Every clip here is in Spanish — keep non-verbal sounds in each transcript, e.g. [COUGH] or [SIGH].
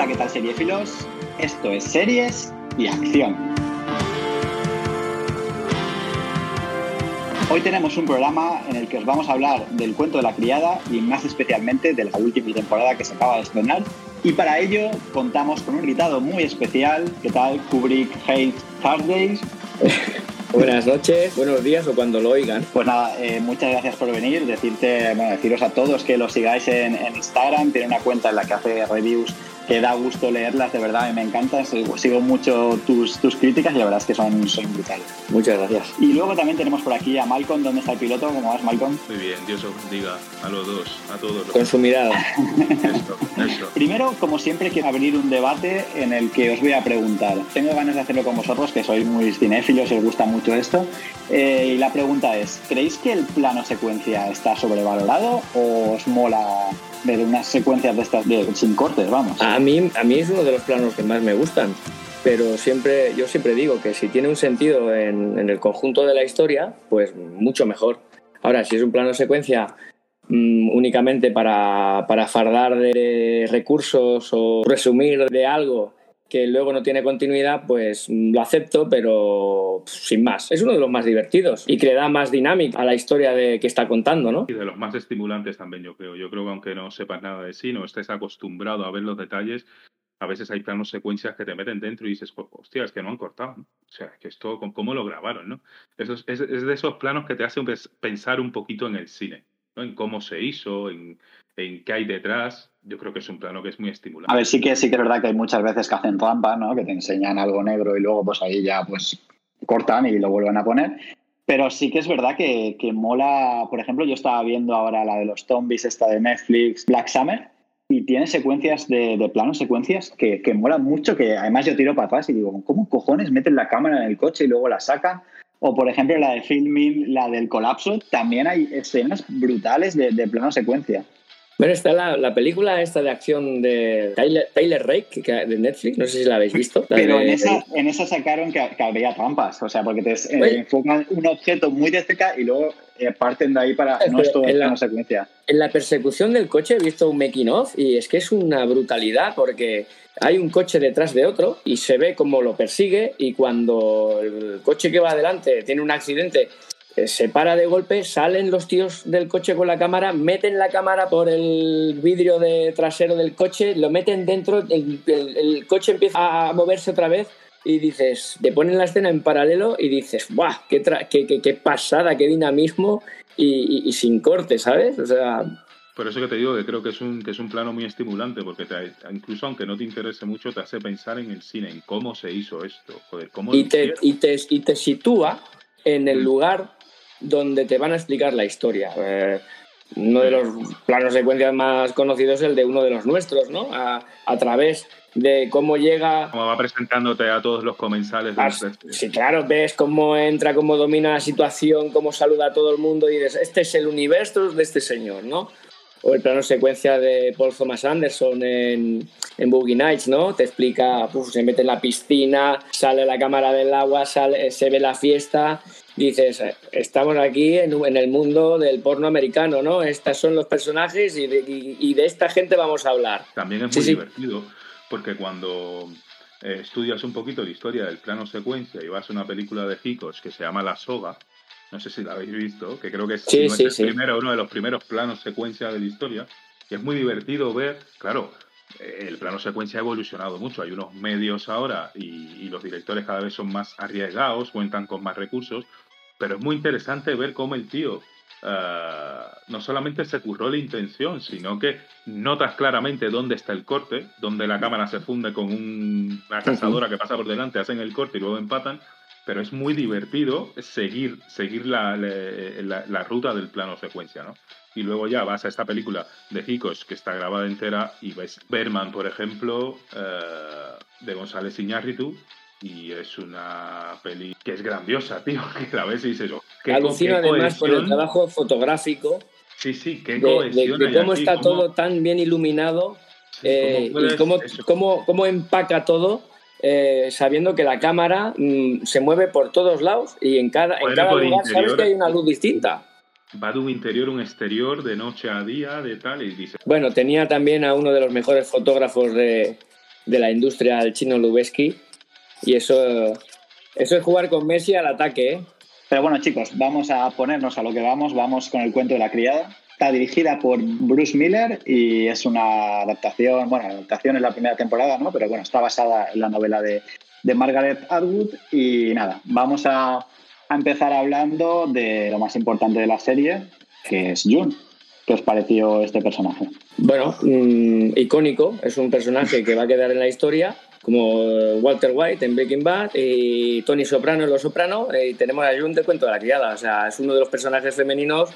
Hola, ¿qué tal seriefilos? Esto es Series y Acción. Hoy tenemos un programa en el que os vamos a hablar del cuento de la criada y más especialmente de la última temporada que se acaba de estrenar. Y para ello contamos con un invitado muy especial. ¿Qué tal? Kubrick Hate Thursdays. [LAUGHS] Buenas noches, buenos días o cuando lo oigan. Pues nada, eh, muchas gracias por venir. Decirte, bueno, deciros a todos que lo sigáis en, en Instagram. Tiene una cuenta en la que hace reviews que da gusto leerlas, de verdad, me encanta. Sigo mucho tus, tus críticas y la verdad es que son, son brutales. Muchas gracias. Y luego también tenemos por aquí a Malcolm. ¿Dónde está el piloto? ¿Cómo vas, Malcolm? Muy bien, Dios os bendiga a los dos, a todos. Con su mirada. Esto, esto. [LAUGHS] Primero, como siempre, quiero abrir un debate en el que os voy a preguntar. Tengo ganas de hacerlo con vosotros, que sois muy cinéfilos y os gusta mucho esto. Eh, y la pregunta es, ¿creéis que el plano secuencia está sobrevalorado o os mola ver unas secuencias de estas de, sin cortes, vamos? A mí, a mí es uno de los planos que más me gustan, pero siempre, yo siempre digo que si tiene un sentido en, en el conjunto de la historia, pues mucho mejor. Ahora, si es un plano secuencia mm, únicamente para, para fardar de recursos o resumir de algo que luego no tiene continuidad, pues lo acepto, pero sin más. Es uno de los más divertidos y que le da más dinámica a la historia de, que está contando, ¿no? Y de los más estimulantes también, yo creo. Yo creo que aunque no sepas nada de sí, no estés acostumbrado a ver los detalles, a veces hay planos secuencias que te meten dentro y dices, hostia, es que no han cortado. O sea, que esto, ¿cómo lo grabaron? ¿no? Eso es, es, es de esos planos que te hacen pensar un poquito en el cine, ¿no? en cómo se hizo, en, en qué hay detrás. Yo creo que es un plano que es muy estimulante. A ver, sí que, sí que es verdad que hay muchas veces que hacen trampa, ¿no? Que te enseñan algo negro y luego pues ahí ya pues cortan y lo vuelven a poner. Pero sí que es verdad que, que mola, por ejemplo, yo estaba viendo ahora la de los zombies, esta de Netflix, Black Summer, y tiene secuencias de, de plano, secuencias que, que molan mucho, que además yo tiro para atrás y digo, ¿cómo cojones meten la cámara en el coche y luego la sacan? O por ejemplo la de filming, la del colapso, también hay escenas brutales de, de plano secuencia. Bueno, está la, la, película esta de acción de Tyler, Tyler Rake de Netflix, no sé si la habéis visto. Pero de, en, esa, en esa sacaron que, que había trampas, o sea, porque te eh, enfocan un objeto muy de cerca y luego parten de ahí para... No es todo en la secuencia. En la persecución del coche he visto un making of y es que es una brutalidad porque hay un coche detrás de otro y se ve cómo lo persigue y cuando el coche que va adelante tiene un accidente se para de golpe, salen los tíos del coche con la cámara, meten la cámara por el vidrio de trasero del coche, lo meten dentro, el, el, el coche empieza a moverse otra vez y dices, te ponen la escena en paralelo y dices, ¡buah! ¡Qué, qué, qué, qué pasada, qué dinamismo! Y, y, y, sin corte, ¿sabes? O sea. Por eso que te digo que creo que es un, que es un plano muy estimulante, porque te, incluso aunque no te interese mucho, te hace pensar en el cine, en cómo se hizo esto. Joder, cómo y, te, y, te, y te sitúa en el lugar donde te van a explicar la historia. Eh, uno de los planos secuencias más conocidos es el de uno de los nuestros, ¿no? A, a través de cómo llega. Como va presentándote a todos los comensales. Ah, sí, claro, ves cómo entra, cómo domina la situación, cómo saluda a todo el mundo y dices, este es el universo de este señor, ¿no? O el plano secuencia de Paul Thomas Anderson en, en Boogie Nights, ¿no? Te explica, uf, se mete en la piscina, sale la cámara del agua, sale, se ve la fiesta dices, estamos aquí en, en, el mundo del porno americano, ¿no? Estos son los personajes y de, y, y de esta gente vamos a hablar. También es muy sí, divertido, sí. Porque cuando eh, estudias un poquito la historia del plano secuencia y vas a una película de Hitchcock que se llama La Soga, no sé si la habéis visto, que creo que es, sí, no sí, es primero, uno de los primeros planos secuencia de la historia, y es muy divertido ver, claro, el plano secuencia ha evolucionado mucho. Hay unos medios ahora y, y, los directores cada vez son más arriesgados, cuentan con más recursos, pero es muy interesante ver cómo el tío uh, no solamente se curró la intención, sino que notas claramente dónde está el corte, donde la cámara se funde con un, una cazadora que pasa por delante, hacen el corte y luego empatan. Pero es muy divertido seguir, seguir la, la, la ruta del plano secuencia, ¿no? y luego ya vas a esta película de Hicos que está grabada entera y ves Berman, por ejemplo, uh, de González Iñárritu, y es una peli que es grandiosa, [LAUGHS] tío, que la ves y dices, oh, ¿qué además por el trabajo fotográfico. Sí, sí, qué de, de, de cómo está todo tan bien iluminado sí, eh, ¿cómo y cómo, cómo, cómo, empaca todo. Eh, sabiendo que la cámara mmm, se mueve por todos lados y en cada, en cada lugar interior, sabes que hay una luz distinta. Va de un interior a un exterior, de noche a día, de tal, y dice... Bueno, tenía también a uno de los mejores fotógrafos de, de la industria del chino Lubeski. Y eso, eso es jugar con Messi al ataque. ¿eh? Pero bueno, chicos, vamos a ponernos a lo que vamos. Vamos con el cuento de la criada. Está dirigida por Bruce Miller y es una adaptación, bueno, la adaptación es la primera temporada, ¿no? Pero bueno, está basada en la novela de, de Margaret Atwood. Y nada, vamos a, a empezar hablando de lo más importante de la serie, que es June. ¿Qué os pareció este personaje? Bueno, mm, icónico, es un personaje que va a quedar en la historia, como Walter White en Breaking Bad y Tony Soprano en Los Soprano, y tenemos a June de Cuento de la Criada, o sea, es uno de los personajes femeninos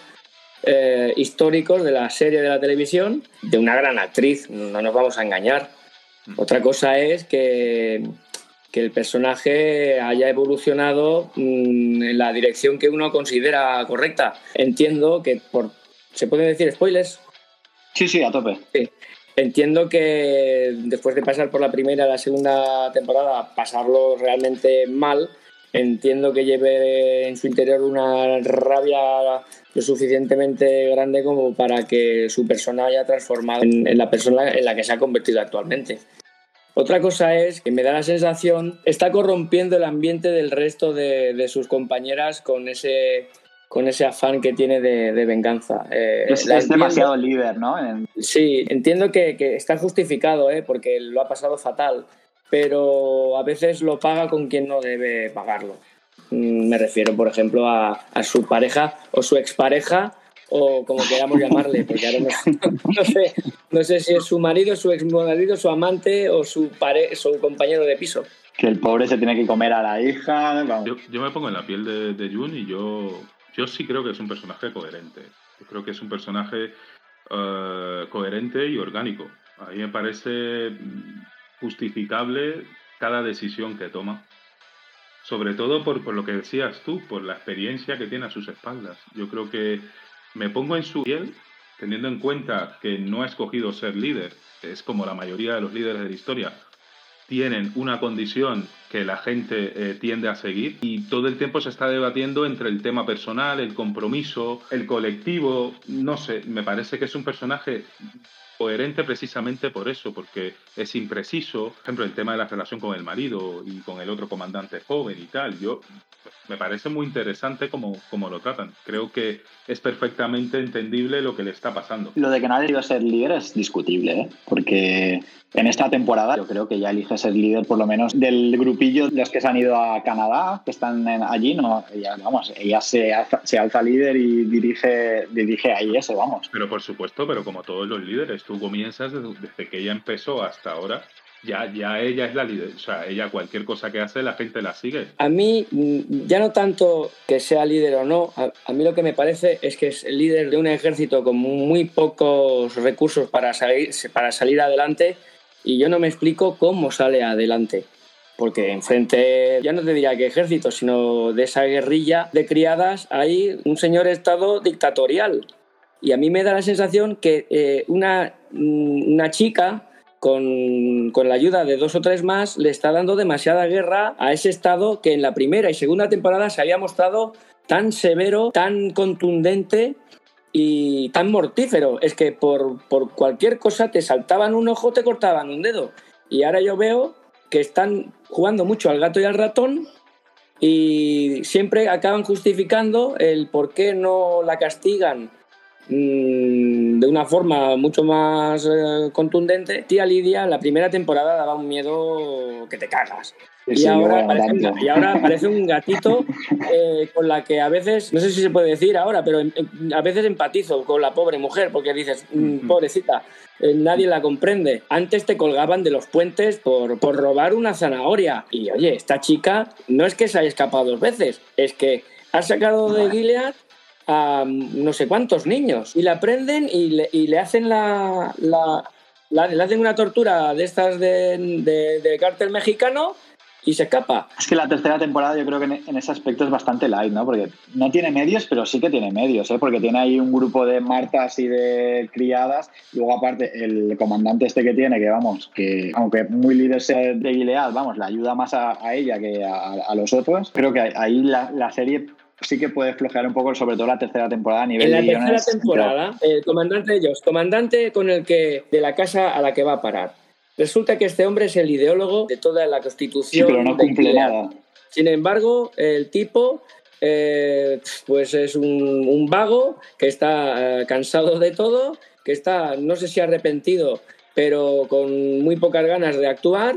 eh, históricos de la serie de la televisión, de una gran actriz, no nos vamos a engañar. Otra cosa es que, que el personaje haya evolucionado mm, en la dirección que uno considera correcta. Entiendo que por ¿Se pueden decir spoilers? Sí, sí, a tope. Sí. Entiendo que después de pasar por la primera y la segunda temporada, pasarlo realmente mal, entiendo que lleve en su interior una rabia lo suficientemente grande como para que su persona haya transformado en, la persona en la que se ha convertido actualmente. Otra cosa es que me da la sensación, está corrompiendo el ambiente del resto de, de sus compañeras con ese con ese afán que tiene de, venganza. Eh, es, demasiado líder, ¿no? Sí, entiendo que, está justificado, ¿eh? porque lo ha pasado fatal, pero a veces lo paga con quien no debe pagarlo. Mm, me refiero, por ejemplo, a, su pareja o su expareja o como queramos llamarle, porque ahora [LAUGHS] no, sé, no sé si es su marido, su exmarido, su amante o su, pare, su compañero de piso. Que el pobre se tiene que comer a la hija. Yo, me pongo en la piel de, de Jun y yo yo sí creo que es un personaje coherente. Yo creo que es un personaje eh, coherente y orgánico. A mí me parece justificable cada decisión que toma. Sobre todo por, por, lo que decías tú, por la experiencia que tiene a sus espaldas. Yo creo que me pongo en su piel, teniendo en cuenta que no ha escogido ser líder, es como la mayoría de los líderes de la historia, tienen una condición que la gente eh, tiende a seguir y todo el tiempo se está debatiendo entre el tema personal, el compromiso, el colectivo, no sé, me parece que es un personaje coherente precisamente por eso, porque es impreciso, por ejemplo, el tema de la relación con el marido y con el otro comandante joven y tal, yo me parece muy interesante como, como lo tratan. Creo que es perfectamente entendible lo que le está pasando. Lo de que nadie iba a ser líder es discutible, ¿eh? porque en esta temporada yo creo que ya elige ser líder por lo menos del grupillo de los que se han ido a Canadá, que están allí, no, ella, vamos, ella se alza, se alza líder y dirige, dirige ahí ese, vamos. Pero por supuesto, pero como todos los líderes, tú comienzas desde que ella empezó hasta ahora ya, ya ella es la líder, o sea, ella cualquier cosa que hace la gente la sigue. A mí, mm, ya no tanto que sea líder o no, a, mí lo que me parece es que es el líder de un ejército con muy pocos recursos para salir, para salir adelante y yo no me explico cómo sale adelante. Porque enfrente, ya no te diría que ejército, sino de esa guerrilla de criadas, hay un señor estado dictatorial. Y a mí me da la sensación que eh, una, mm, una chica con, la ayuda de dos o tres más, le está dando demasiada guerra a ese estado que en la primera y segunda temporada se había mostrado tan severo, tan contundente y tan mortífero. Es que por, por cualquier cosa te saltaban un ojo, te cortaban un dedo. Y ahora yo veo que están jugando mucho al gato y al ratón y siempre acaban justificando el por qué no la castigan Mm, de una forma mucho más eh, contundente, tía Lidia la primera temporada daba un miedo que te cagas. y, ahora parece, un gatito eh, con la que a veces, no sé si se puede decir ahora, pero a veces empatizo con la pobre mujer porque dices, mm, pobrecita, eh, nadie la comprende. Antes te colgaban de los puentes por, por robar una zanahoria. Y oye, esta chica no es que se haya escapado dos veces, es que ha sacado de Gilead a no sé cuántos niños y la prenden y le, hacen la, la, le hacen una tortura de estas de, de, cártel mexicano y se escapa. Es que la tercera temporada yo creo que en ese aspecto es bastante light, ¿no? Porque no tiene medios, pero sí que tiene medios, ¿eh? Porque tiene ahí un grupo de martas y de criadas. Luego, aparte, el comandante este que tiene, que vamos, que aunque muy líder de Gilead, vamos, le ayuda más a, ella que a, los otros. Creo que ahí la, la serie sí que puede flojear un poco, sobre todo la tercera temporada a nivel En la tercera temporada, el comandante de ellos, comandante con el que de la casa a la que va a parar. Resulta que este hombre es el ideólogo de toda la constitución. Sí, pero no cumple nada. Sin embargo, el tipo eh, pues es un, vago que está eh, cansado de todo, que está, no sé si arrepentido, pero con muy pocas ganas de actuar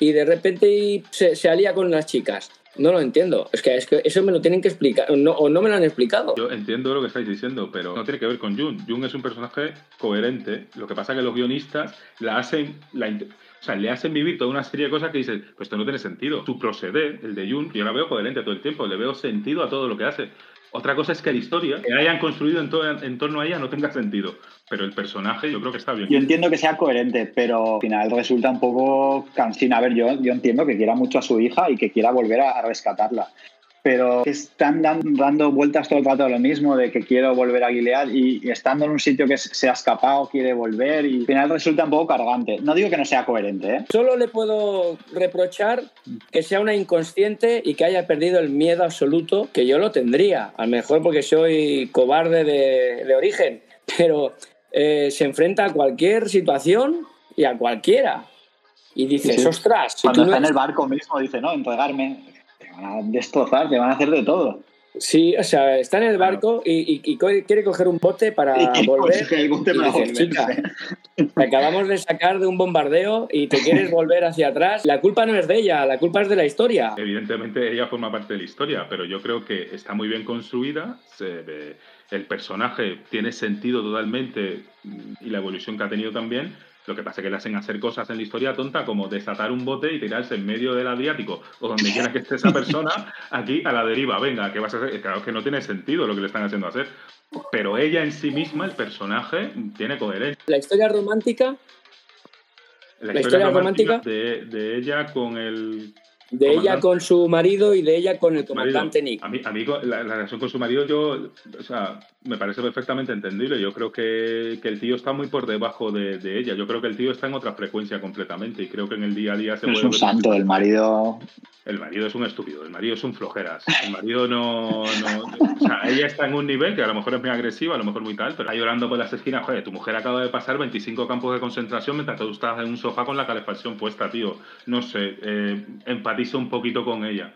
y de repente se, se alía con las chicas. No lo entiendo. Es que, es que eso me lo tienen que explicar. O no me lo han explicado. Yo entiendo lo que estáis diciendo, pero no tiene que ver con Jun. Jun es un personaje coherente. Lo que pasa es que los guionistas la hacen. O sea, le hacen vivir toda una serie de cosas que dicen, pues esto no tiene sentido. Su proceder, el de Jun, yo la veo coherente todo el tiempo, le veo sentido a todo lo que hace. Otra cosa es que la historia que hayan construido en, torno a ella no tenga sentido. Pero el personaje yo creo que está bien. Yo entiendo que sea coherente, pero al final resulta un poco cansino. A ver, yo entiendo que quiera mucho a su hija y que quiera volver a rescatarla pero están dando vueltas todo el rato a lo mismo, de que quiero volver a Gilead y, estando en un sitio que se ha escapado, quiere volver y al final resulta un poco cargante. No digo que no sea coherente. ¿eh? Solo le puedo reprochar que sea una inconsciente y que haya perdido el miedo absoluto, que yo lo tendría, a lo mejor porque soy cobarde de, origen, pero eh, se enfrenta a cualquier situación y a cualquiera. Y dices, ostras. Cuando está en el barco mismo, dice, no, entregarme van a destrozar, te van a hacer de todo. Sí, o sea, está en el barco y, quiere coger un bote para volver. El bote para te acabamos de sacar de un bombardeo y te quieres volver hacia atrás. La culpa no es de ella, la culpa es de la historia. Evidentemente ella forma parte de la historia, pero yo creo que está muy bien construida. el personaje tiene sentido totalmente y la evolución que ha tenido también lo que pasa es que le hacen hacer cosas en la historia tonta como desatar un bote y tirarse en medio del Adriático o donde quiera que esté esa persona aquí a la deriva. Venga, ¿qué vas a hacer? Claro que no tiene sentido lo que le están haciendo hacer. Pero ella en sí misma, el personaje, tiene coherencia. La historia romántica. La, historia, romántica, de, de ella con el de ella con su marido y de ella con el comandante Nick. A mí, la, relación con su marido, yo, o sea, me parece perfectamente entendible. Yo creo que, que el tío está muy por debajo de, de, ella. Yo creo que el tío está en otra frecuencia completamente y creo que en el día a día se Es un santo, el marido. El marido es un estúpido, el marido es un flojeras. El marido no, no. o sea, ella está en un nivel que a lo mejor es muy agresiva, a lo mejor muy tal, pero está llorando por las esquinas. Joder, tu mujer acaba de pasar 25 campos de concentración mientras tú estás en un sofá con la calefacción puesta, tío. No sé, eh, un poquito con ella.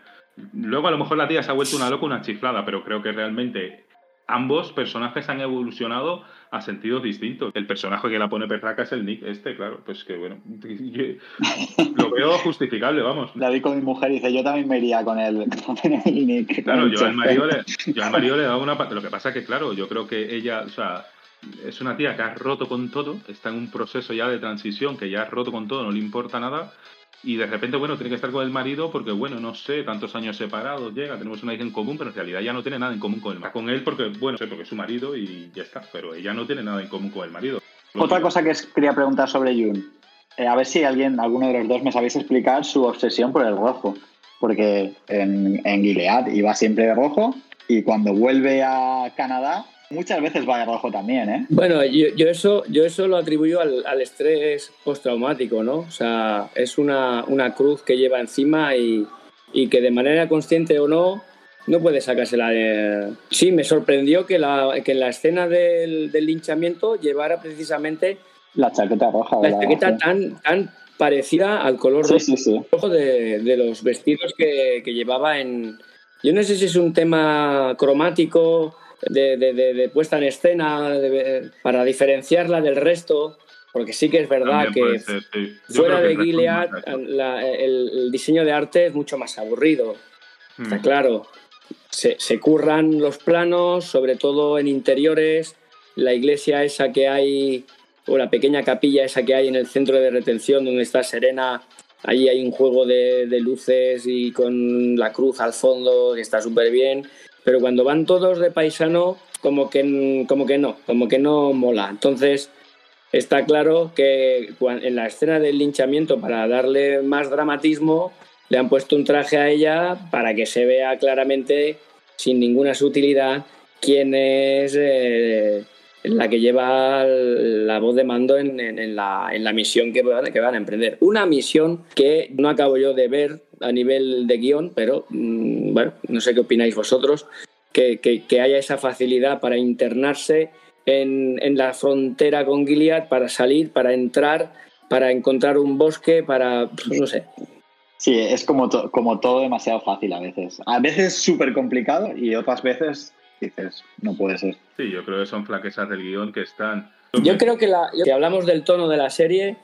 Luego a lo mejor la tía se ha vuelto una loca, una chiflada, pero creo que realmente ambos personajes han evolucionado a sentidos distintos. El personaje que la pone perraca es el Nick este, claro, pues que bueno, [LAUGHS] lo veo justificable, vamos. David con mi mujer dice, yo también me iría con el, [LAUGHS] Nick. Claro, yo al, marido le, [LAUGHS] yo al marido le he dado una... Lo que pasa es que, claro, yo creo que ella, o sea, es una tía que ha roto con todo, está en un proceso ya de transición, que ya ha roto con todo, no le importa nada, y de repente, bueno, tiene que estar con el marido porque, bueno, no sé, tantos años separados, llega, tenemos una hija en común, pero en realidad ya no tiene nada en común con él. con él porque, bueno, sé, porque es su marido y ya está, pero ella no tiene nada en común con el marido. Otra cosa que quería preguntar sobre Jun. Eh, a ver si alguien, alguno de los dos, me sabéis explicar su obsesión por el rojo. Porque en, en Gilead iba siempre de rojo y cuando vuelve a Canadá Muchas veces va de rojo también, ¿eh? Bueno, yo, eso, yo eso lo atribuyo al, estrés postraumático, ¿no? O sea, es una, cruz que lleva encima y, que de manera consciente o no, no puede sacársela de... Sí, me sorprendió que, la, que en la escena del, linchamiento llevara precisamente... La chaqueta roja. La, chaqueta tan, tan parecida al color rojo, de, los vestidos que, que llevaba en... Yo no sé si es un tema cromático de, puesta en escena para diferenciarla del resto, porque sí que es verdad que fuera de Gilead el, diseño de arte es mucho más aburrido. Está mm. claro. Se, se, curran los planos, sobre todo en interiores. La iglesia esa que hay, o la pequeña capilla esa que hay en el centro de retención donde está Serena, allí hay un juego de, de luces y con la cruz al fondo que está súper bien pero cuando van todos de paisano, como que, como que no, como que no mola. Entonces, está claro que en la escena del linchamiento, para darle más dramatismo, le han puesto un traje a ella para que se vea claramente, sin ninguna sutilidad, quién es eh, la que lleva la voz de mando en, la, misión que que van a emprender. Una misión que no acabo yo de ver a nivel de guion, pero mm, bueno, no sé qué opináis vosotros, que, haya esa facilidad para internarse en, la frontera con Gilead, para salir, para entrar, para encontrar un bosque, para, pues, no sé. Sí, es como, como todo demasiado fácil a veces. A veces súper complicado y otras veces dices, no puede ser. Sí, yo creo que son flaquezas del guion que están... Yo creo que la, si hablamos del tono de la serie,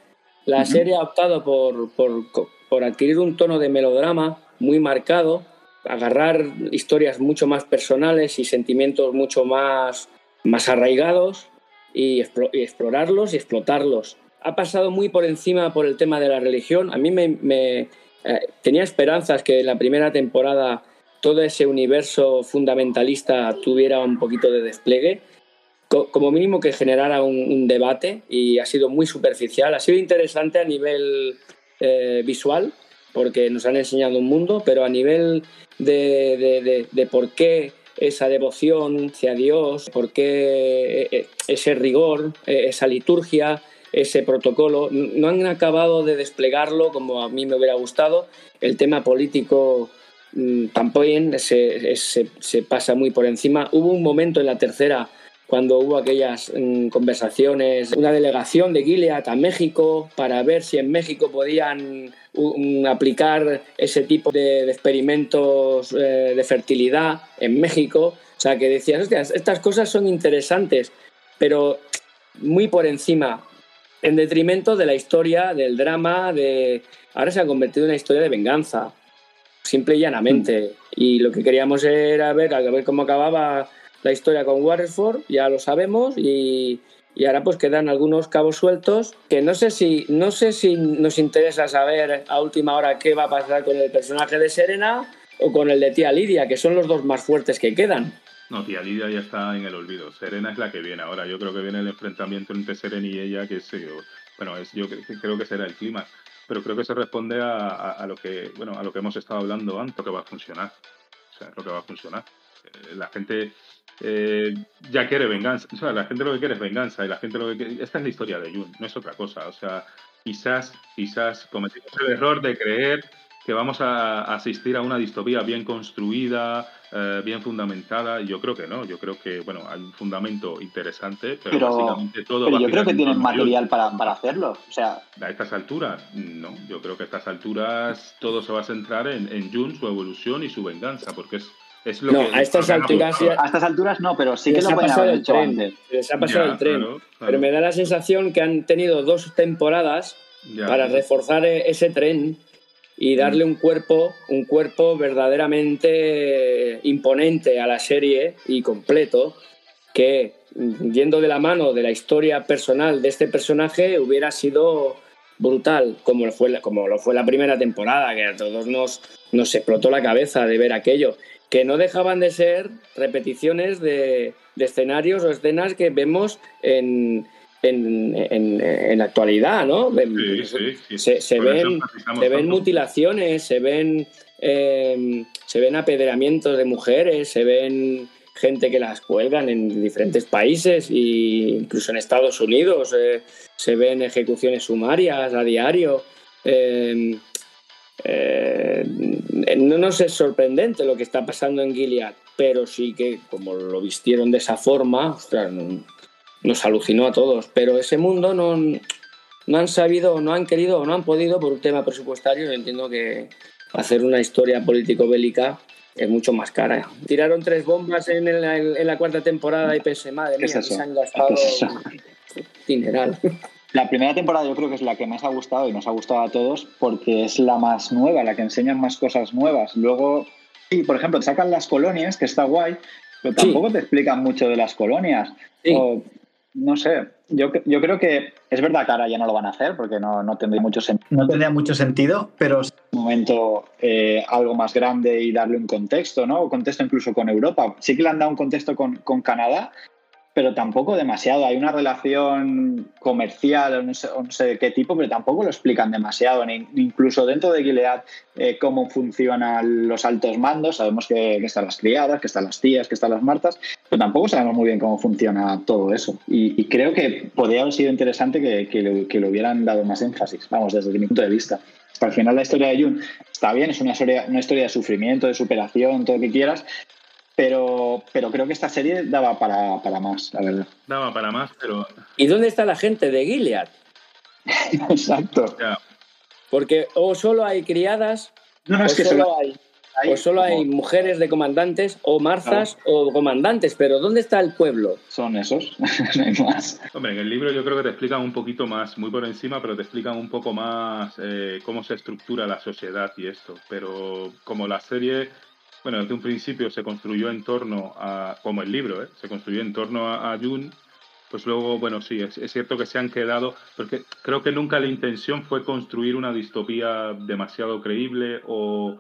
la serie ha optado por, por, por adquirir un tono de melodrama muy marcado, agarrar historias mucho más personales y sentimientos mucho más, más arraigados y, explorarlos y explotarlos. Ha pasado muy por encima por el tema de la religión. A mí me, me eh, tenía esperanzas que en la primera temporada todo ese universo fundamentalista tuviera un poquito de despliegue, como mínimo que generara un, debate y ha sido muy superficial. Ha sido interesante a nivel eh, visual, porque nos han enseñado un mundo, pero a nivel de, de, por qué esa devoción hacia Dios, por qué eh, ese rigor, esa liturgia, ese protocolo, no han acabado de desplegarlo como a mí me hubiera gustado. El tema político Mm, también se, se, pasa muy por encima. Hubo un momento en la tercera cuando hubo aquellas mm, conversaciones, una delegación de Gilead a México para ver si en México podían aplicar ese tipo de, experimentos eh, de fertilidad en México. O sea, que decías, estas cosas son interesantes, pero muy por encima, en detrimento de la historia, del drama, de... Ahora se ha convertido en una historia de venganza simple y llanamente. Y lo que queríamos era ver, a ver cómo acababa la historia con Waterford, ya lo sabemos, y, y, ahora pues quedan algunos cabos sueltos que no sé si no sé si nos interesa saber a última hora qué va a pasar con el personaje de Serena o con el de tía Lidia, que son los dos más fuertes que quedan. No, tía Lidia ya está en el olvido. Serena es la que viene ahora. Yo creo que viene el enfrentamiento entre Serena y ella, que es, bueno, es, yo creo que será el clima pero creo que se responde a, lo que bueno a lo que hemos estado hablando antes, que va a funcionar. O sea, lo que va a funcionar. Eh, la gente eh, ya quiere venganza. O sea, la gente lo que quiere es venganza y la gente lo que quiere... Esta es la historia de Jun, no es otra cosa. O sea, quizás, quizás cometimos el error de creer que vamos a asistir a una distopía bien construida, eh, bien fundamentada. Yo creo que no, yo creo que bueno hay un fundamento interesante, pero, básicamente todo. Pero yo creo que tienen material para, para, hacerlo. O sea, a estas alturas, no. Yo creo que a estas alturas todo se va a centrar en, en Jun, su evolución y su venganza, porque es es lo no, a estas alturas a estas alturas no, pero sí que lo pueden haber hecho antes. Les ha pasado el tren. Pero me da la sensación que han tenido dos temporadas para reforzar e-, ese tren y darle un cuerpo, un cuerpo verdaderamente imponente a la serie y completo, que yendo de la mano de la historia personal de este personaje hubiera sido brutal, como lo fue, como lo fue la primera temporada, que a todos nos, nos explotó la cabeza de ver aquello, que no dejaban de ser repeticiones de, de escenarios o escenas que vemos en, en, en, la actualidad, ¿no? Se, ven, se ven mutilaciones, se ven, em, se ven apedreamientos de mujeres, se ven gente que las cuelgan en diferentes países e incluso en Estados Unidos eh, se ven ejecuciones sumarias a diario. Em, eh, no nos es sorprendente lo que está pasando en Gilead, pero sí que como lo vistieron de esa forma, nos alucinó a todos, pero ese mundo no, no han sabido, no han querido o no han podido por un tema presupuestario. Yo entiendo que hacer una historia político-bélica es mucho más cara. Tiraron tres bombas en, en la cuarta temporada y pensé, madre mía, se han gastado dineral. La primera temporada yo creo que es la que más ha gustado y nos ha gustado a todos porque es la más nueva, la que enseñan más cosas nuevas. Luego, sí, por ejemplo, te sacan las colonias, que está guay, pero tampoco te explican mucho de las colonias. O no sé, yo, yo creo que es verdad que ahora ya no lo van a hacer porque no, no tendría mucho sentido. No tendría mucho sentido, pero... Un momento eh, algo más grande y darle un contexto, ¿no? Un contexto incluso con Europa. Sí que le han dado un contexto con, con Canadá, pero tampoco demasiado. Hay una relación comercial, no sé, de qué tipo, pero tampoco lo explican demasiado. Ni, incluso dentro de Gilead, eh, cómo funcionan los altos mandos. Sabemos que, están las criadas, que están las tías, que están las martas, pero tampoco sabemos muy bien cómo funciona todo eso. Y, creo que podría haber sido interesante que, que, que, le, hubieran dado más énfasis, vamos, desde mi punto de vista. al final la historia de Jun está bien, es una historia, una historia de sufrimiento, de superación, todo lo que quieras, pero, pero creo que esta serie daba para, para, más, la verdad. Daba para más, pero... ¿Y dónde está la gente de Gilead? [LAUGHS] Exacto. Porque o solo hay criadas, No, o es que solo solo hay, hay o solo hay como- mujeres de comandantes, o marzas o comandantes. Pero ¿dónde está el pueblo? Son esos, [LAUGHS] no hay más. Hombre, en el libro yo creo que te explican un poquito más, muy por encima, pero te explican un poco más eh, cómo se estructura la sociedad y esto. Pero como la serie, bueno, desde un principio se construyó en torno a, como el libro, ¿eh? se construyó en torno a, a pues luego, bueno, sí, es, es cierto que se han quedado, porque creo que nunca la intención fue construir una distopía demasiado creíble o,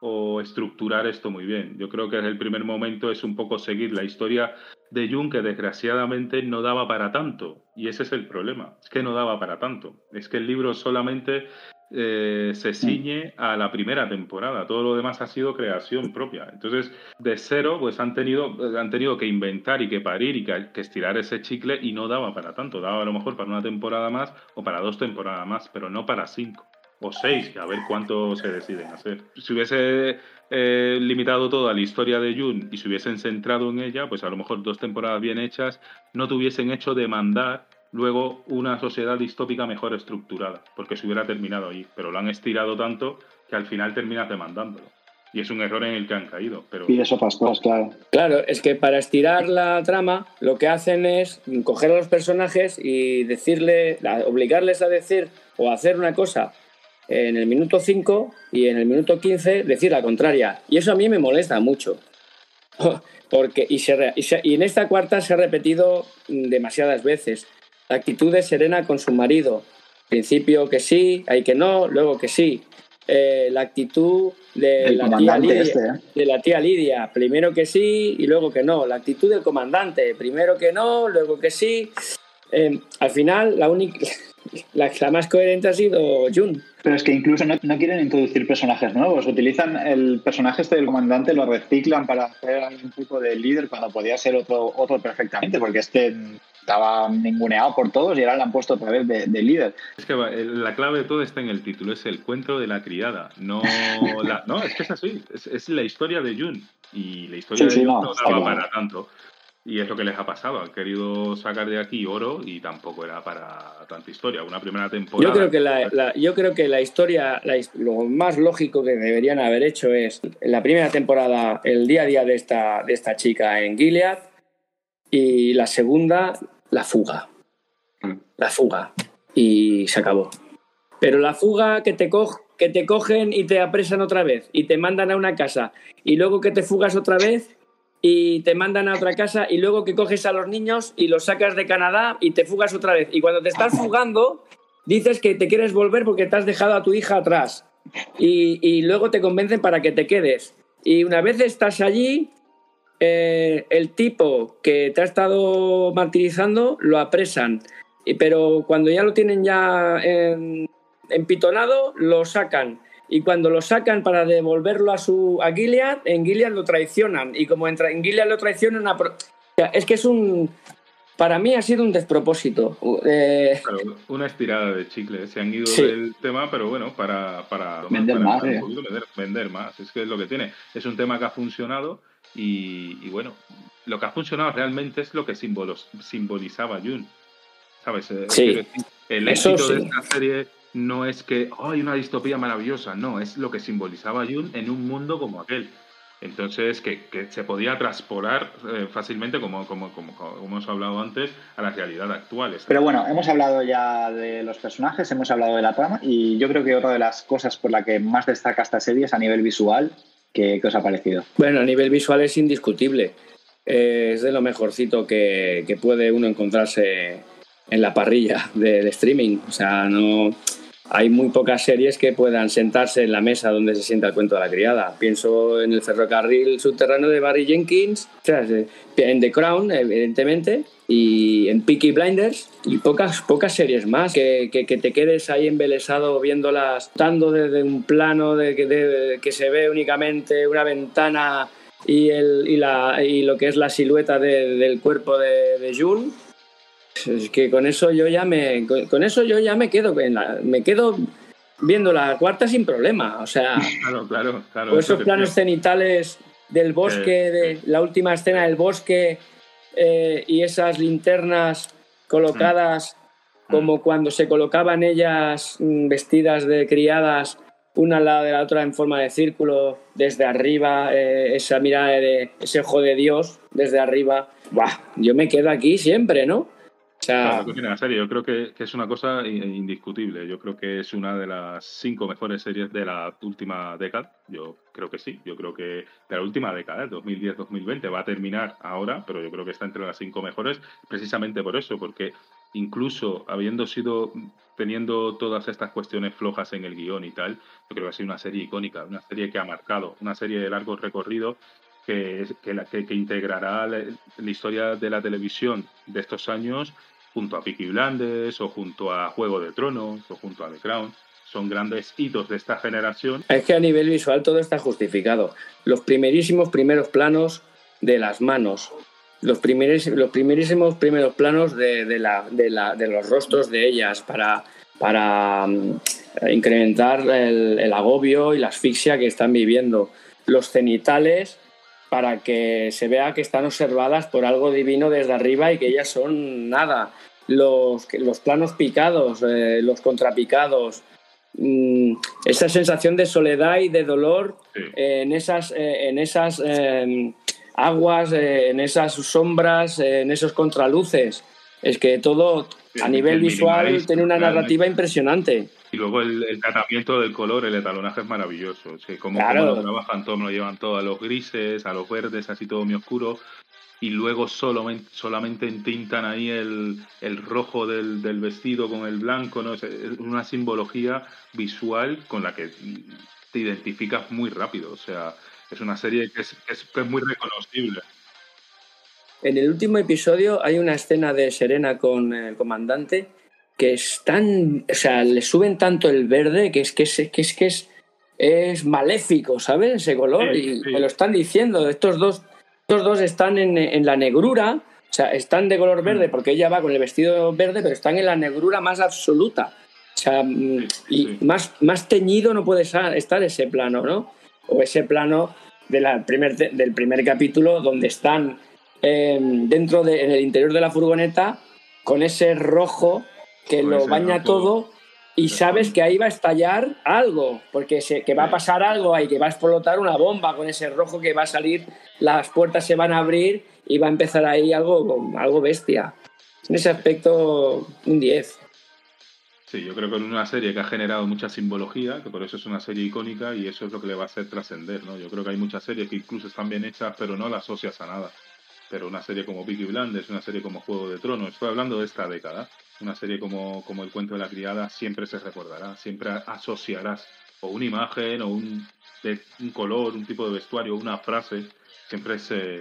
o estructurar esto muy bien. Yo creo que desde el primer momento es un poco seguir la historia de Jung que desgraciadamente no daba para tanto. Y ese es el problema, es que no daba para tanto. Es que el libro solamente eh, se ciñe a la primera temporada, todo lo demás ha sido creación propia. Entonces, de cero, pues han tenido, han tenido que inventar y que parir y que, que estirar ese chicle y no daba para tanto. Daba a lo mejor para una temporada más o para dos temporadas más, pero no para cinco o seis, que a ver cuánto se deciden hacer. Si hubiese eh, limitado todo a la historia de Jun y se hubiesen centrado en ella, pues a lo mejor dos temporadas bien hechas no te hubiesen hecho demandar luego una sociedad distópica mejor estructurada, porque se hubiera terminado ahí. Pero lo han estirado tanto que al final terminas demandándolo. Y es un error en el que han caído. Pero Pides otras cosas, claro. Claro, es que para estirar la trama lo que hacen es coger a los personajes y decirle, obligarles a decir o a hacer una cosa en el minuto 5 y en el minuto 15 decir la contraria. Y eso a mí me molesta mucho. [LAUGHS] Porque, y, se re- y se- y en esta cuarta se ha repetido demasiadas veces. La actitud de Serena con su marido. Principio que sí, hay que no, luego que sí. Eh, la actitud de El la tía Lidia, este, ¿eh? de la tía Lidia, primero que sí y luego que no. La actitud del comandante, primero que no, luego que sí. Eh, al final, la única, [LAUGHS] la, la más coherente ha sido Jun. Pero es que incluso no, no quieren introducir personajes nuevos. Utilizan el personaje este del comandante, lo reciclan para hacer un tipo de líder cuando podía ser otro, otro perfectamente, porque es que estaba ninguneado por todos y ahora le han puesto otra vez de, de líder. es que la clave de todo está en el título, es el cuento de la criada. No, [LAUGHS] la- no es que es así, es, es la historia de Jun. Y la historia Sí, de sí, Jun no, no, daba para tanto. Y es lo que les ha pasado. Han querido sacar de aquí oro y tampoco era para tanta historia. Una primera temporada. Yo creo que la, [LAUGHS] la- yo creo que la historia, la lo más lógico que deberían haber hecho es la primera temporada el día a día de esta, de esta chica en Gilead y la segunda la fuga. Mm. La fuga. Y se acabó. Pero la fuga que te, co- que te cogen y te apresan otra vez y te mandan a una casa y luego que te fugas otra vez y te mandan a otra casa y luego que coges a los niños y los sacas de Canadá y te fugas otra vez. Y cuando te estás fugando, dices que te quieres volver porque te has dejado a tu hija atrás. Y, y luego te convencen para que te quedes. Y una vez estás allí, eh, el tipo que te ha estado martirizando lo apresan. Pero cuando ya lo tienen ya en- empitonado, lo sacan. Y cuando lo sacan para devolverlo a su a Gilead, en Gilead lo traicionan. Y como en, en Gilead lo traicionan, a pro- o sea, es que es un. Para mí ha sido un despropósito. Eh, Claro, una estirada de chicle. Se han ido Sí. del tema, pero bueno, para, para, Vender para más, eh. vender más. Es que es lo que tiene. Es un tema que ha funcionado y, y bueno, lo que ha funcionado realmente es lo que símbolos, simbolizaba Jun. ¿Sabes? Eh, Sí. El Eso éxito de sí. esta serie no es que oh, hay una distopía maravillosa, no, es lo que simbolizaba Jun en un mundo como aquel. Entonces, que, que se podía transporar eh, fácilmente, como, como, como, como hemos hablado antes, a la realidad actual. Pero bueno, hemos hablado ya de los personajes, hemos hablado de la trama y yo creo que otra de las cosas por la que más destaca esta serie es a nivel visual. ¿Qué, qué os ha parecido? Bueno, a nivel visual es indiscutible. Eh, es de lo mejorcito que, que puede uno encontrarse en la parrilla de, de streaming. O sea, no hay muy pocas series que puedan sentarse en la mesa donde se sienta el cuento de la criada. Pienso en el ferrocarril subterráneo de Barry Jenkins, en The Crown, evidentemente, y en Peaky Blinders, y pocas, pocas series más que, que, que te quedes ahí embelesado viéndolas, estando desde un plano de, que- de- que se ve únicamente una ventana y, el, y, la, y lo que es la silueta de- del cuerpo de, de June. Es que con eso yo ya me con, con eso yo ya me quedo en la- me quedo viendo la cuarta sin problema, o sea, [LAUGHS] Claro, claro, claro. esos planos cenitales del bosque, Eh, de la última escena del bosque eh, y esas linternas colocadas como cuando se colocaban ellas mm, vestidas de criadas una al lado de la otra en forma de círculo, desde arriba, eh, esa mirada de ese ojo de Dios desde arriba. Buah, yo me quedo aquí siempre, ¿no? Sea, la serie. Yo creo que, que es una cosa indiscutible. Yo creo que es una de las cinco mejores series de la última década. Yo creo que sí. Yo creo que de la última década, 2010-2020, va a terminar ahora, pero yo creo que está entre las cinco mejores precisamente por eso, porque incluso habiendo sido teniendo todas estas cuestiones flojas en el guion y tal, yo creo que ha sido una serie icónica, una serie que ha marcado, una serie de largo recorrido que, que- que integrará la, la historia de la televisión de estos años junto a Peaky Blinders o junto a Juego de Tronos o junto a The Crown. Son grandes hitos de esta generación. es que a nivel visual todo está justificado. Los primerísimos primeros planos de las manos, los, primeris- los primerísimos primeros planos de, de la- de la- de los rostros de ellas para, para mm, incrementar el, el agobio y la asfixia que están viviendo. Los cenitales para que se vea que están observadas por algo divino desde arriba y que ellas son nada. Los, los planos picados, eh, los contrapicados, mm, esa sensación de soledad y de dolor Sí. eh, en esas, eh, en esas eh, aguas, en esas sombras, en esos contraluces. Es que todo a nivel el visual tiene una narrativa impresionante. Y luego el, el tratamiento del color, el etalonaje es maravilloso. Sí, cómo, Claro. lo trabajan todo, lo llevan todo a los grises, a los verdes, así todo muy oscuro. Y luego solamente, solamente entintan ahí el, el rojo del, del vestido con el blanco. ¿no? Es es una simbología visual con la que te identificas muy rápido. O sea, es una serie que es, que es, que es muy reconocible. En el último episodio hay una escena de Serena con el comandante que es tan, o sea, le suben tanto el verde que es que es que es que es, es maléfico, ¿sabes? Ese color Sí, y me lo están diciendo. Estos dos, estos dos están en, en la negrura, o sea, están de color verde porque ella va con el vestido verde, pero están en la negrura más absoluta. O sea, mm, y más, más teñido no puede estar ese plano, ¿no? O ese plano de la primer, del primer capítulo donde están eh, dentro de, en el interior de la furgoneta con ese rojo que lo baña todo y sabes que ahí va a estallar algo, porque se, que va a pasar algo ahí, que va a explotar una bomba con ese rojo que va a salir, las puertas se van a abrir y va a empezar ahí algo, algo bestia. En ese aspecto, un 10. Sí, yo creo que es una serie que ha generado mucha simbología, que por eso es una serie icónica y eso es lo que le va a hacer trascender, ¿no? Yo creo que hay muchas series que incluso están bien hechas, pero no las asocias a nada. Pero una serie como Peaky Blinders, una serie como Juego de Tronos, estoy hablando de esta década, una serie como, como El cuento de la criada siempre se recordará, siempre asociarás o una imagen o un, un color, un tipo de vestuario, una frase, siempre se,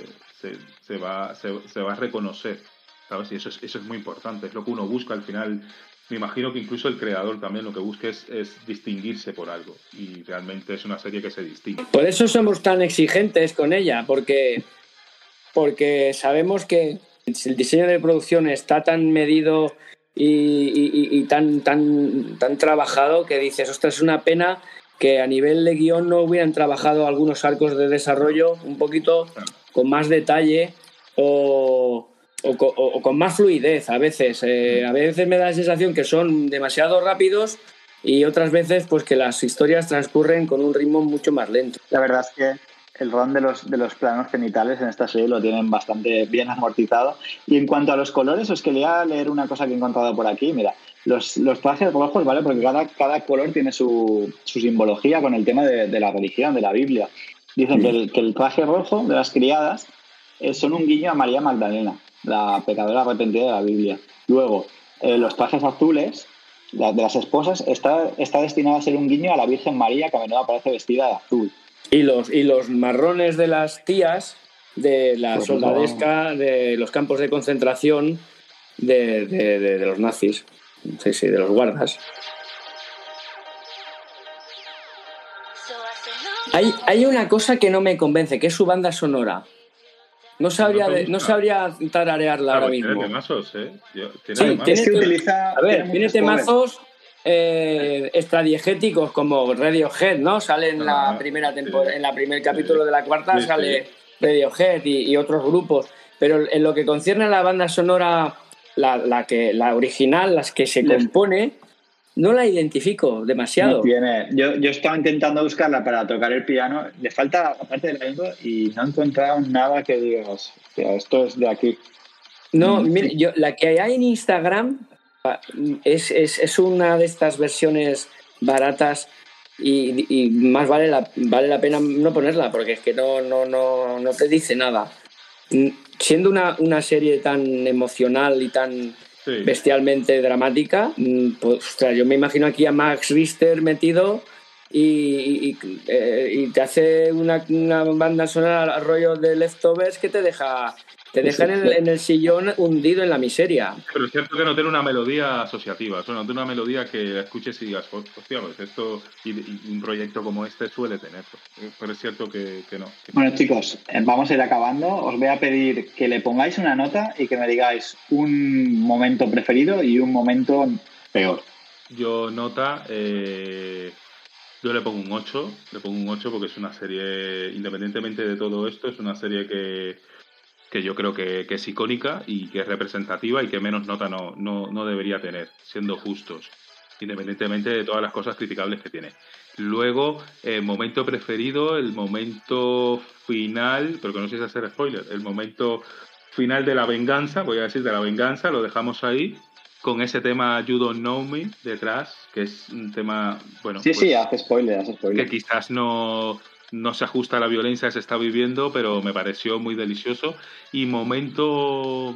se, va, se va a reconocer, ¿sabes? Y eso es, eso es muy importante, es lo que uno busca al final me imagino que incluso el creador también lo que busca es, es distinguirse por algo. Y realmente es una serie que se distingue. Por eso somos tan exigentes con ella, porque, porque sabemos que el diseño de producción está tan medido y, y- y- y tan, tan, tan trabajado que dices, ostras, es una pena que a nivel de guion no hubieran trabajado algunos arcos de desarrollo un poquito con más detalle o, o co- o- o con más fluidez a veces. Eh, a veces me da la sensación que son demasiado rápidos y otras veces pues que las historias transcurren con un ritmo mucho más lento. La verdad es que el ron de los, de los planos genitales en esta serie lo tienen bastante bien amortizado. Y en cuanto a los colores, os quería leer una cosa que he encontrado por aquí. Mira, los, los trajes rojos, ¿vale? Porque cada, cada color tiene su, su simbología con el tema de, de la religión, de la Biblia. Dicen que el, que el traje rojo de las criadas eh, son un guiño a María Magdalena, la pecadora arrepentida de la Biblia. Luego, eh, los trajes azules la- de las esposas está, está destinado a ser un guiño a la Virgen María, que a menudo aparece vestida de azul. Y los, y los marrones de las tías de la Pues soldadesca de los campos de concentración de, de- de- de los nazis. Sí, sí, de los guardas. Hay, hay una cosa que no me convence, que es su banda sonora. No sabría, ¿No no sabría tararearla ahora Claro, tiene mismo. temazos, ¿eh? Yo- tiene Sí, temazos. tiene- Es que utiliza. A ver, tiene covers. temazos eh, extradiegéticos como Radiohead, ¿no? Sale en la Ah, primera temporada, en la primer capítulo de la cuarta sale Radiohead y, y otros grupos. Pero en lo que concierne a la banda sonora la, la que, la original, las que se compone, no la identifico demasiado. No tiene. Yo, yo estaba intentando buscarla para tocar el piano. Le falta aparte de la lengua y no he encontrado nada que digas, esto es de aquí. No, mire, yo, la que hay en Instagram es, es, es una de estas versiones baratas y, y, más vale la, vale la pena no ponerla porque es que no, no, no, no te dice nada. Mm, siendo una, una serie tan emocional y tan sí. bestialmente dramática, mm, pues ostras, yo me imagino aquí a Max Richter metido y, y, eh, y te hace una, una, banda sonora al rollo de Leftovers que te deja te dejan en el, en el, sillón hundido en la miseria. Pero es cierto que no tiene una melodía asociativa, o sea, no tiene una melodía que escuches y digas, hostia, pues esto y, y, un proyecto como este suele tener. Pero es cierto que, que no. Bueno, chicos, eh, vamos a ir acabando. Os voy a pedir que le pongáis una nota y que me digáis un momento preferido y un momento peor. Yo nota, eh, yo le pongo un 8, le pongo un 8 porque es una serie, independientemente de todo esto, es una serie que que yo creo que, que, es icónica y que es representativa y que menos nota no, no, no, debería tener, siendo justos, independientemente de todas las cosas criticables que tiene. Luego, el momento preferido, el momento final, pero que no sé si hacer spoiler, el momento final de la venganza, voy a decir de la venganza, lo dejamos ahí, con ese tema You Don't Know Me detrás, que es un tema, bueno... Sí, pues, sí, hace spoiler, hace spoiler. Que quizás no, no se ajusta a la violencia que se está viviendo, pero me pareció muy delicioso. Y momento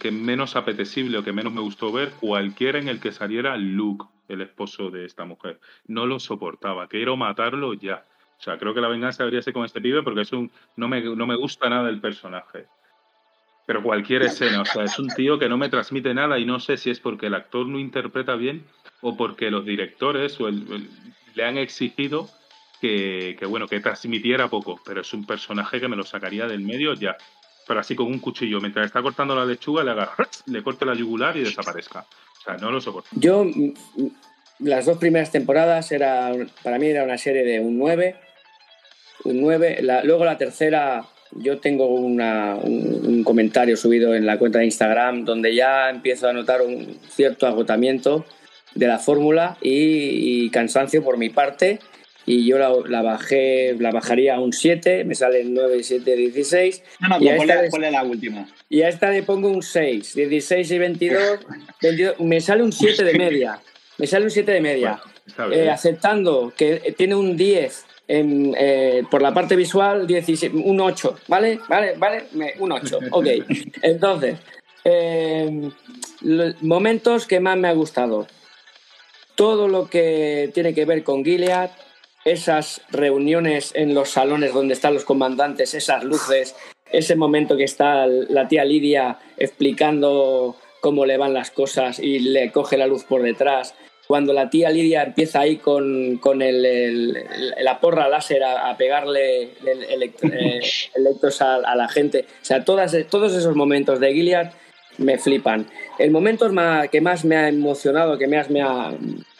que menos apetecible o que menos me gustó ver, cualquiera en el que saliera Luke, el esposo de esta mujer. No lo soportaba, quiero matarlo ya. O sea, creo que la venganza debería ser con este pibe porque es un, no, me, no me gusta nada el personaje. Pero cualquier escena, o sea, es un tío que no me transmite nada y no sé si es porque el actor no interpreta bien o porque los directores o el, el, le han exigido que, bueno, que transmitiera poco, pero es un personaje que me lo sacaría del medio ya. Pero así con un cuchillo, mientras está cortando la lechuga, le haga, [LAUGHS] le corte la yugular y desaparezca. O sea, no lo soporto. Yo, las dos primeras temporadas, era, para mí era una serie de un 9. Un 9. La, luego la tercera, yo tengo una, un, comentario subido en la cuenta de Instagram donde ya empiezo a notar un cierto agotamiento de la fórmula y cansancio por mi parte y yo la, la, bajé, la bajaría a un 7, me salen 9, 7, 16. No, no, y a ponle, ponle, la última. Y a esta le pongo un 6, 16 y 22, 22 [LAUGHS] me sale un 7 de media. Me sale un 7 de media. Bueno, eh, aceptando que tiene un 10 en, eh, por la parte visual, 17, un 8, ¿vale? ¿Vale? ¿Vale? Un 8, [LAUGHS] ok. Entonces, eh, los momentos que más me ha gustado. Todo lo que tiene que ver con Gilead, esas reuniones en los salones donde están los comandantes, esas luces, ese momento que está la tía Lidia explicando cómo le van las cosas y le coge la luz por detrás. Cuando la tía Lidia empieza ahí con, con el, el, la porra láser a, a pegarle eh, [LAUGHS] electros a, a, la gente. O sea, todas, todos esos momentos de Gilead me flipan. El momento que más me ha emocionado, que más me ha,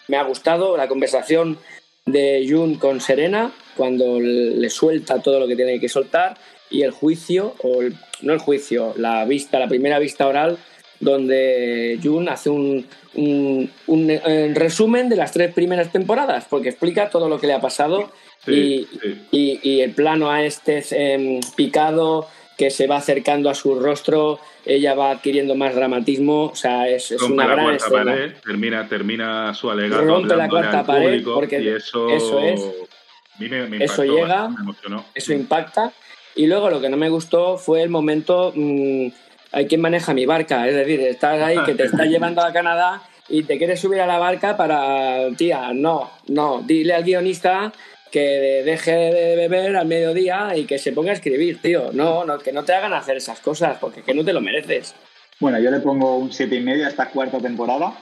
me ha gustado, la conversación de Jun con Serena cuando le suelta todo lo que tiene que soltar y el juicio, o el, no el juicio, la vista, la primera vista oral, donde Jun hace un, un, un, un, resumen de las tres primeras temporadas, porque explica todo lo que le ha pasado sí, y, sí. Y, y, el plano a este eh, picado que se va acercando a su rostro, ella va adquiriendo más dramatismo, o sea, es, es una gran escena. Pared, termina, termina su alegato rompe la cuarta pared porque y eso, eso es, me, me impactó, eso llega, me eso impacta. Y luego lo que no me gustó fue el momento, mmm, hay quien maneja mi barca, es decir, estás ahí que te está [LAUGHS] llevando a Canadá y te quieres subir a la barca para, tía, no, no, dile al guionista que deje de beber al mediodía y que se ponga a escribir, tío. No, no, que no te hagan hacer esas cosas, porque que no te lo mereces. Bueno, yo le pongo un siete y medio a esta cuarta temporada,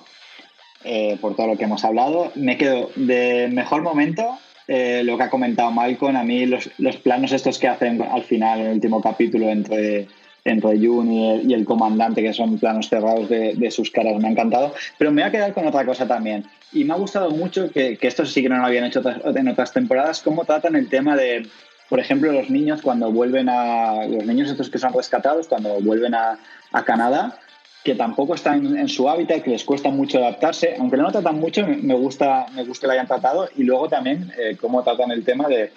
eh, por todo lo que hemos hablado. Me quedo de mejor momento, eh, lo que ha comentado Malcolm, a mí los, los, planos estos que hacen al final, en el último capítulo, entre entre Jun y el, y el, comandante, que son planos cerrados de, de, sus caras, me ha encantado. Pero me voy a quedar con otra cosa también. Y me ha gustado mucho que, que esto sí que no lo habían hecho en otras temporadas, cómo tratan el tema de, por ejemplo, los niños cuando vuelven a. Los niños estos que son rescatados, cuando vuelven a, a Canadá, que tampoco están en, su hábitat, que les cuesta mucho adaptarse, aunque no lo tratan mucho, me gusta, me gusta que lo hayan tratado y luego también eh, cómo tratan el tema de,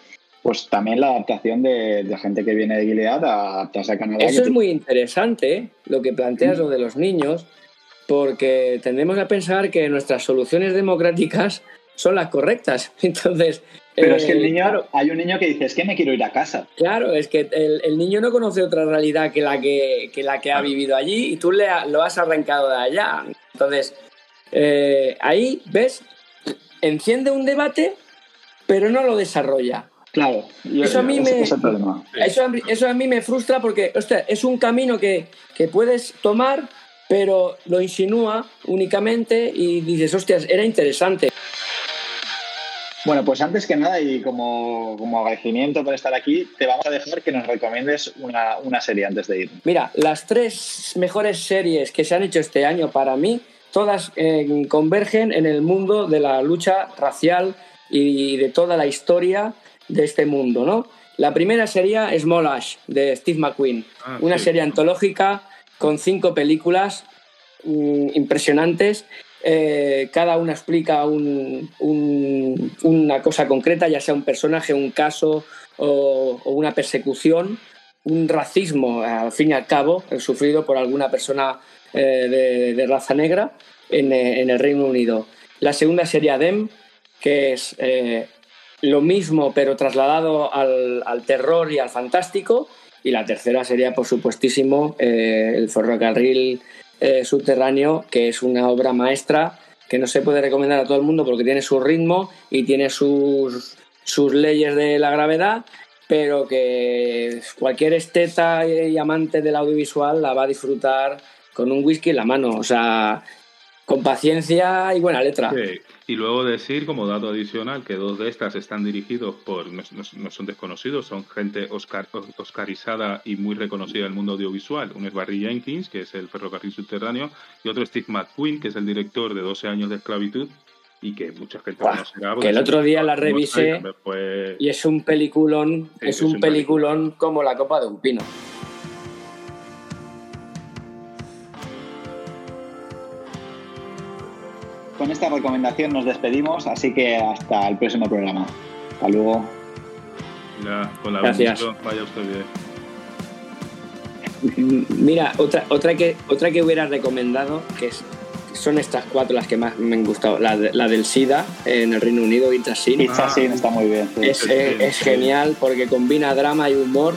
pues también la adaptación de, gente que viene de Gilead a adaptarse a Canadá. Eso es muy interesante, ¿eh? lo que planteas, lo de los niños, porque tendemos a pensar que nuestras soluciones democráticas son las correctas. [LAUGHS] Entonces, pero es que el eh, niño, hay un niño que dice, es que me quiero ir a casa. Claro, es que el, niño no conoce otra realidad que la que, la que ha vivido allí y tú le lo has arrancado de allá. Entonces, eh, ahí, ¿ves? Enciende un debate, pero no lo desarrolla. Claro, eso, a mí me, eso, a mí me frustra porque es un camino que, que puedes tomar, pero lo insinúa únicamente y dices, hostias, era interesante. Bueno, pues antes que nada y como, agradecimiento por estar aquí, te vamos a dejar que nos recomiendes una, serie antes de ir. Mira, las tres mejores series que se han hecho este año para mí, todas eh, convergen en el mundo de la lucha racial y de toda la historia de este mundo, ¿no? La primera sería Small Ash, de Steve McQueen, ah, una serie antológica con cinco películas mm, impresionantes eh, cada una explica una cosa concreta, ya sea un personaje, un caso o, una persecución, un racismo, al fin y al cabo, sufrido por alguna persona eh, de, raza negra en, el Reino Unido. La segunda sería Dem, que es eh, lo mismo pero trasladado al, terror y al fantástico. Y la tercera sería, por supuestísimo, el ferrocarril eh, subterráneo, que es una obra maestra que no se puede recomendar a todo el mundo porque tiene su ritmo y tiene sus, sus leyes de la gravedad, pero que cualquier esteta y amante del audiovisual la va a disfrutar con un whisky en la mano. O sea, con paciencia y buena letra. Y luego decir, como dato adicional, que dos de estas están dirigidos por, no, son desconocidos, son gente oscar, oscarizada y muy reconocida en el mundo audiovisual. Uno es Barry Jenkins, que es el ferrocarril subterráneo, y otro es Steve McQueen, que es el director de 12 años de esclavitud, y que mucha gente conocerá. Que el otro día la revisé y es un peliculón, es, un, peliculón como la copa de un pino. Con esta recomendación nos despedimos, así que hasta el próximo programa. Hasta luego. Ya, con la Gracias. vaya usted bien. [LAUGHS] Mira, otra, otra, que, otra que hubiera recomendado, que son estas cuatro las que más me han gustado. La, del SIDA en el Reino Unido, It's Sin. It's está muy bien. Es, es, genial porque combina drama y humor